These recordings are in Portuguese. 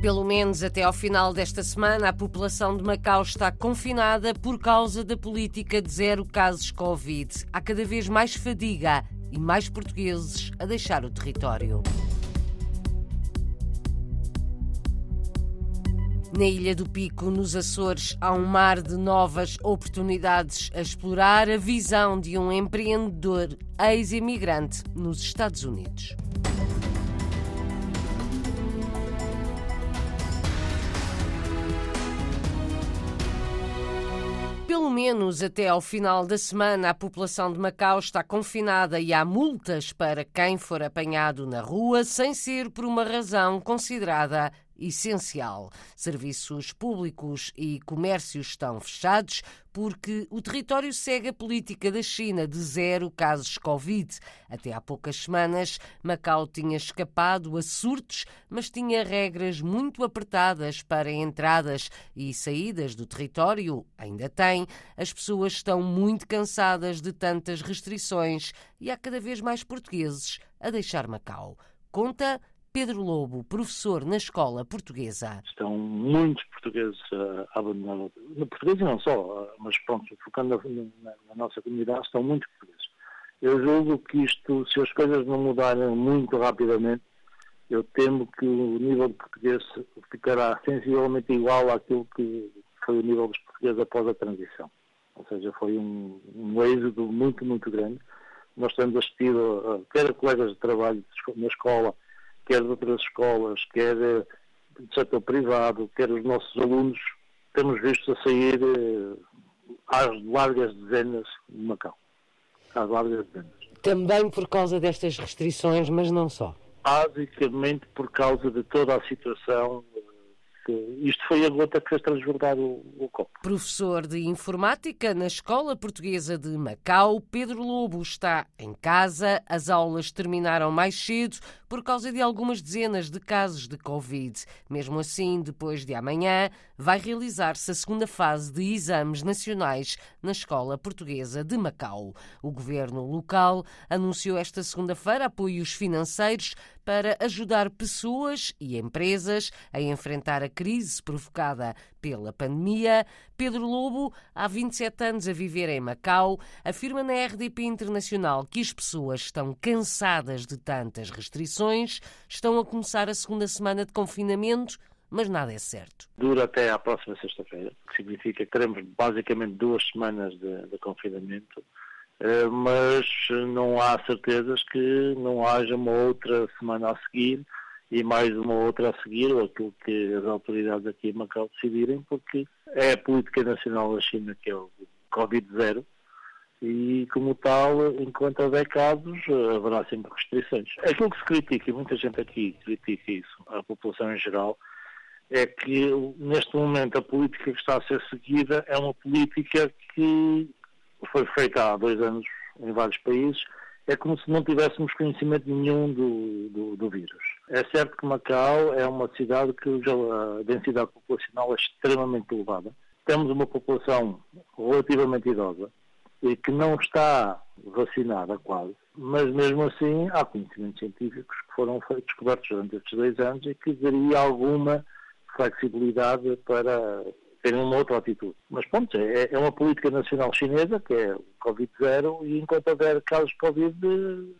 Pelo menos até ao final desta semana, a população de Macau está confinada por causa da política de zero casos Covid. Há cada vez mais fadiga e mais portugueses a deixar o território. Na Ilha do Pico, nos Açores, há um mar de novas oportunidades a explorar a visão de um empreendedor ex-imigrante nos Estados Unidos. Pelo menos até ao final da semana, a população de Macau está confinada e há multas para quem for apanhado na rua sem ser por uma razão considerada essencial. Serviços públicos e comércios estão fechados porque o território segue a política da China de zero casos Covid. Até há poucas semanas, Macau tinha escapado a surtos, mas tinha regras muito apertadas para entradas e saídas do território. Ainda tem. As pessoas estão muito cansadas de tantas restrições e há cada vez mais portugueses a deixar Macau. Conta Pedro Lobo, professor na escola portuguesa. Estão muitos portugueses a abandonar, no português e não só, mas pronto, focando na, na, nossa comunidade, estão muitos portugueses. Eu julgo que isto, se as coisas não mudarem muito rapidamente, eu temo que o nível de português ficará sensivelmente igual àquilo que foi o nível dos portugueses após a transição. Ou seja, foi um, um êxodo muito, muito grande. Nós temos assistido, quer a colegas de trabalho na escola, quer de outras escolas, quer eh, do setor privado, quer os nossos alunos, temos visto a sair eh, às largas dezenas de Macau. Às largas dezenas. Também por causa destas restrições, mas não só. Basicamente por causa de toda a situação isto foi a gota que fez transbordar o, o, copo. Professor de Informática na Escola Portuguesa de Macau, Pedro Lobo está em casa. As aulas terminaram mais cedo por causa de algumas dezenas de casos de Covid. Mesmo assim, depois de amanhã, vai realizar-se a segunda fase de exames nacionais na Escola Portuguesa de Macau. O governo local anunciou esta segunda-feira apoios financeiros para ajudar pessoas e empresas a enfrentar a crise provocada pela pandemia. Pedro Lobo, há 27 anos a viver em Macau, afirma na RDP Internacional que as pessoas estão cansadas de tantas restrições, estão a começar a segunda semana de confinamento mas nada é certo. Dura até à próxima sexta-feira, que significa que teremos basicamente duas semanas de, de confinamento eh, mas não há certezas que não haja uma outra semana a seguir e mais uma outra a seguir, ou aquilo que as autoridades aqui em Macau decidirem, porque é a política nacional da China que é o Covid-0 e, como tal, enquanto houver casos, haverá sempre restrições. Aquilo que se critica, e muita gente aqui critica isso, a população em geral, é que neste momento a política que está a ser seguida é uma política que foi feita há dois anos em vários países, é como se não tivéssemos conhecimento nenhum do, do, do vírus. É certo que Macau é uma cidade que densidade populacional é extremamente elevada. Temos uma população relativamente idosa e que não está vacinada quase, mas mesmo assim há conhecimentos científicos que foram descobertos durante estes dois anos e que daria alguma flexibilidade para terem uma outra atitude. Mas pronto, é, é uma política nacional chinesa, que é o Covid-0, e enquanto houver casos de Covid,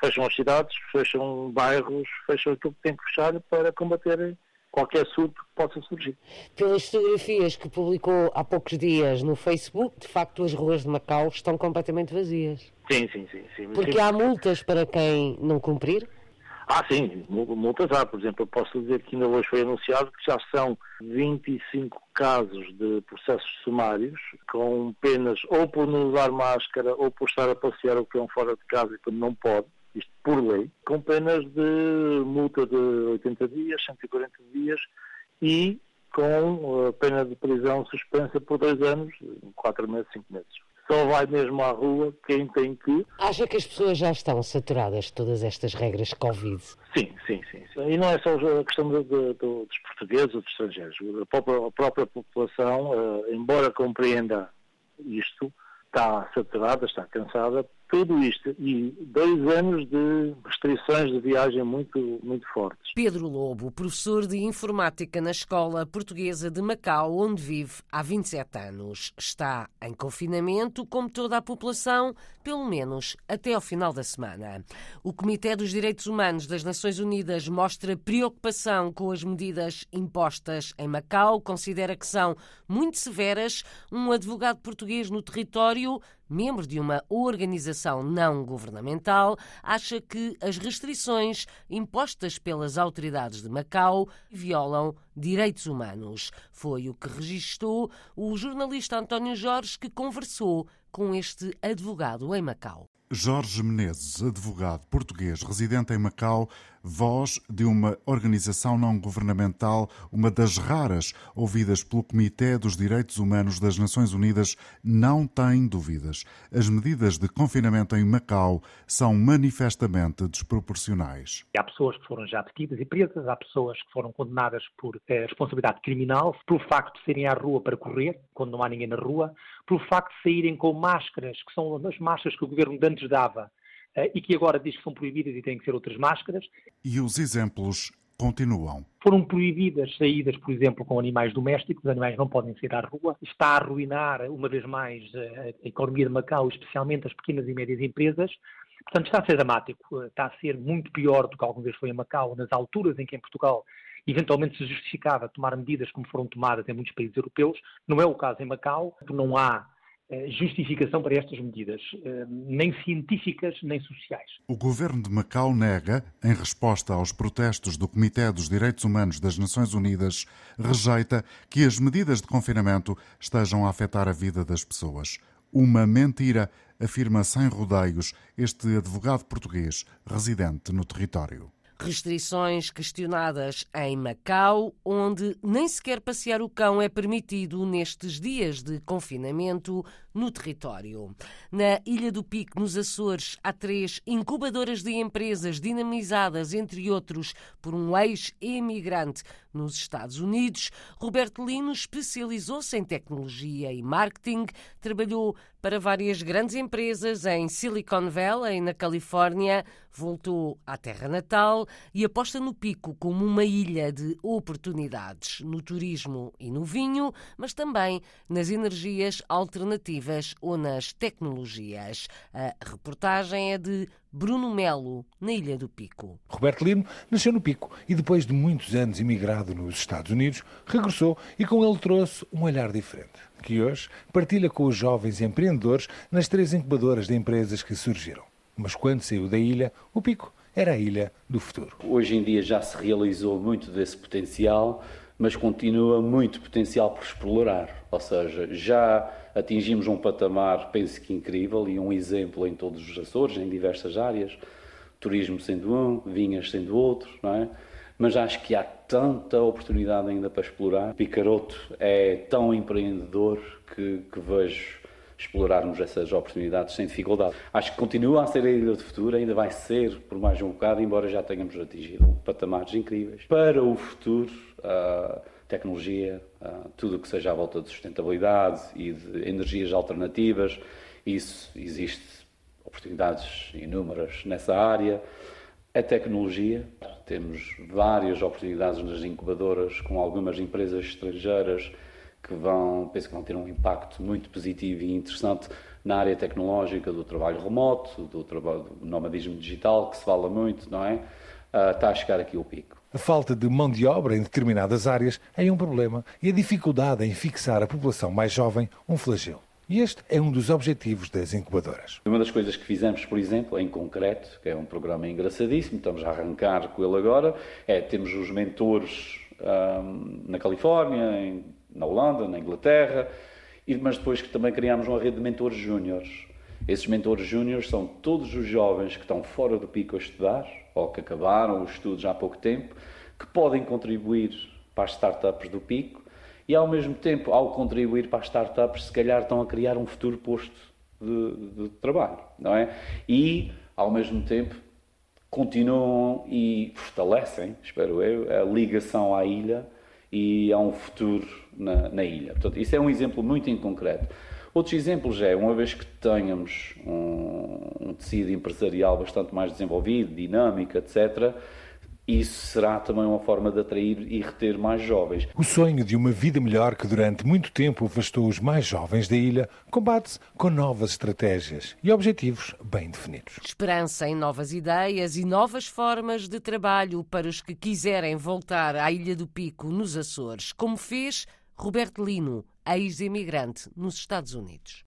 fecham as cidades, fecham bairros, fecham aquilo que tem que fechar para combater qualquer surto que possa surgir. Pelas fotografias que publicou há poucos dias no Facebook, de facto as ruas de Macau estão completamente vazias. Sim, sim, sim. sim. Porque sim. há multas para quem não cumprir? Ah, sim, multas há. Por exemplo, eu posso dizer que ainda hoje foi anunciado que já são 25 casos de processos sumários com penas ou por não usar máscara ou por estar a passear o cão fora de casa e quando não pode, isto por lei, com penas de multa de 80 dias, 140 dias e com a pena de prisão suspensa por dois anos, quatro meses, cinco meses só vai mesmo à rua quem tem que. Acha que as pessoas já estão saturadas de todas estas regras Covid? Sim, sim, sim. E não é só a questão de, de, dos portugueses ou dos estrangeiros. A própria, a própria população, uh, embora compreenda isto, está saturada, está cansada tudo isto e dois anos de restrições de viagem muito, muito fortes. Pedro Lobo, professor de informática na Escola Portuguesa de Macau, onde vive há 27 anos, está em confinamento, como toda a população, pelo menos até ao final da semana. O Comitê dos Direitos Humanos das Nações Unidas mostra preocupação com as medidas impostas em Macau, considera que são muito severas. Um advogado português no território membro de uma organização não governamental, acha que as restrições impostas pelas autoridades de Macau violam direitos humanos. Foi o que registrou o jornalista António Jorge, que conversou com este advogado em Macau. Jorge Menezes, advogado português residente em Macau, voz de uma organização não governamental, uma das raras ouvidas pelo Comitê dos Direitos Humanos das Nações Unidas, não tem dúvidas. As medidas de confinamento em Macau são manifestamente desproporcionais. Há pessoas que foram já detidas e presas, há pessoas que foram condenadas por eh, responsabilidade criminal, pelo facto de saírem à rua para correr, quando não há ninguém na rua, pelo facto de saírem com máscaras, que são as máscaras que o governo de antes dava e que agora diz que são proibidas e têm que ser outras máscaras. E os exemplos continuam. Foram proibidas saídas, por exemplo, com animais domésticos, os animais não podem sair à rua. Está a arruinar, uma vez mais, a economia de Macau, especialmente as pequenas e médias empresas. Portanto, está a ser dramático, está a ser muito pior do que alguma vez foi em Macau, nas alturas em que em Portugal eventualmente se justificava tomar medidas como foram tomadas em muitos países europeus. Não é o caso em Macau, não há eh, justificação para estas medidas, eh, nem científicas nem sociais. O governo de Macau nega, em resposta aos protestos do Comitê dos Direitos Humanos das Nações Unidas, rejeita que as medidas de confinamento estejam a afetar a vida das pessoas. Uma mentira, afirma sem rodeios este advogado português residente no território. Restrições questionadas em Macau, onde nem sequer passear o cão é permitido nestes dias de confinamento no território. Na Ilha do Pico, nos Açores, há três incubadoras de empresas dinamizadas, entre outros, por um ex-emigrante nos Estados Unidos. Roberto Lino especializou-se em tecnologia e marketing, trabalhou para várias grandes empresas em Silicon Valley, na Califórnia, voltou à terra natal e aposta no Pico como uma ilha de oportunidades no turismo e no vinho, mas também nas energias alternativas ou nas tecnologias. A reportagem é de Bruno Melo, na Ilha do Pico. Roberto Lino nasceu no Pico e, depois de muitos anos imigrado nos Estados Unidos, regressou e com ele trouxe um olhar diferente, que hoje partilha com os jovens empreendedores nas três incubadoras de empresas que surgiram. Mas quando saiu da ilha, o Pico era a ilha do futuro. Hoje em dia já se realizou muito desse potencial, mas continua muito potencial por explorar. Ou seja, já atingimos um patamar, penso que incrível, e um exemplo em todos os Açores, em diversas áreas, turismo sendo um, vinhas sendo outro, não é? Mas acho que há tanta oportunidade ainda para explorar. Picaroto é tão empreendedor que, que vejo explorarmos essas oportunidades sem dificuldade. Acho que continua a ser a ilha do futuro, ainda vai ser por mais um bocado, embora já tenhamos atingido patamares incríveis. Para o futuro, uh, tecnologia, uh, tudo o que seja à volta de sustentabilidade e de energias alternativas, isso existe oportunidades inúmeras nessa área. A tecnologia, temos várias oportunidades nas incubadoras com algumas empresas estrangeiras que vão, penso que vão ter um impacto muito positivo e interessante na área tecnológica do trabalho remoto, do, trabalho, do nomadismo digital, que se fala muito, não é? Uh, está a chegar aqui o pico. A falta de mão de obra em determinadas áreas é um problema e a dificuldade em fixar a população mais jovem um flagelo. E este é um dos objetivos das incubadoras. Uma das coisas que fizemos, por exemplo, em concreto, que é um programa engraçadíssimo, estamos a arrancar com ele agora, é temos os mentores um, na Califórnia, em na Holanda, na Inglaterra, e, mas depois que também criámos uma rede de mentores júniores. Esses mentores júniores são todos os jovens que estão fora do pico a estudar, ou que acabaram os estudos há pouco tempo, que podem contribuir para as startups do pico e, ao mesmo tempo, ao contribuir para as startups, se calhar estão a criar um futuro posto de, de trabalho, não é? E, ao mesmo tempo, continuam e fortalecem, espero eu, a ligação à ilha e há um futuro na, na ilha. Portanto, isso é um exemplo muito em concreto. Outros exemplos é, uma vez que tenhamos um, um tecido empresarial bastante mais desenvolvido, dinâmico, etc., isso será também uma forma de atrair e reter mais jovens. O sonho de uma vida melhor que durante muito tempo afastou os mais jovens da ilha combate-se com novas estratégias e objetivos bem definidos. Esperança em novas ideias e novas formas de trabalho para os que quiserem voltar à Ilha do Pico, nos Açores, como fez Roberto Lino, ex-imigrante nos Estados Unidos.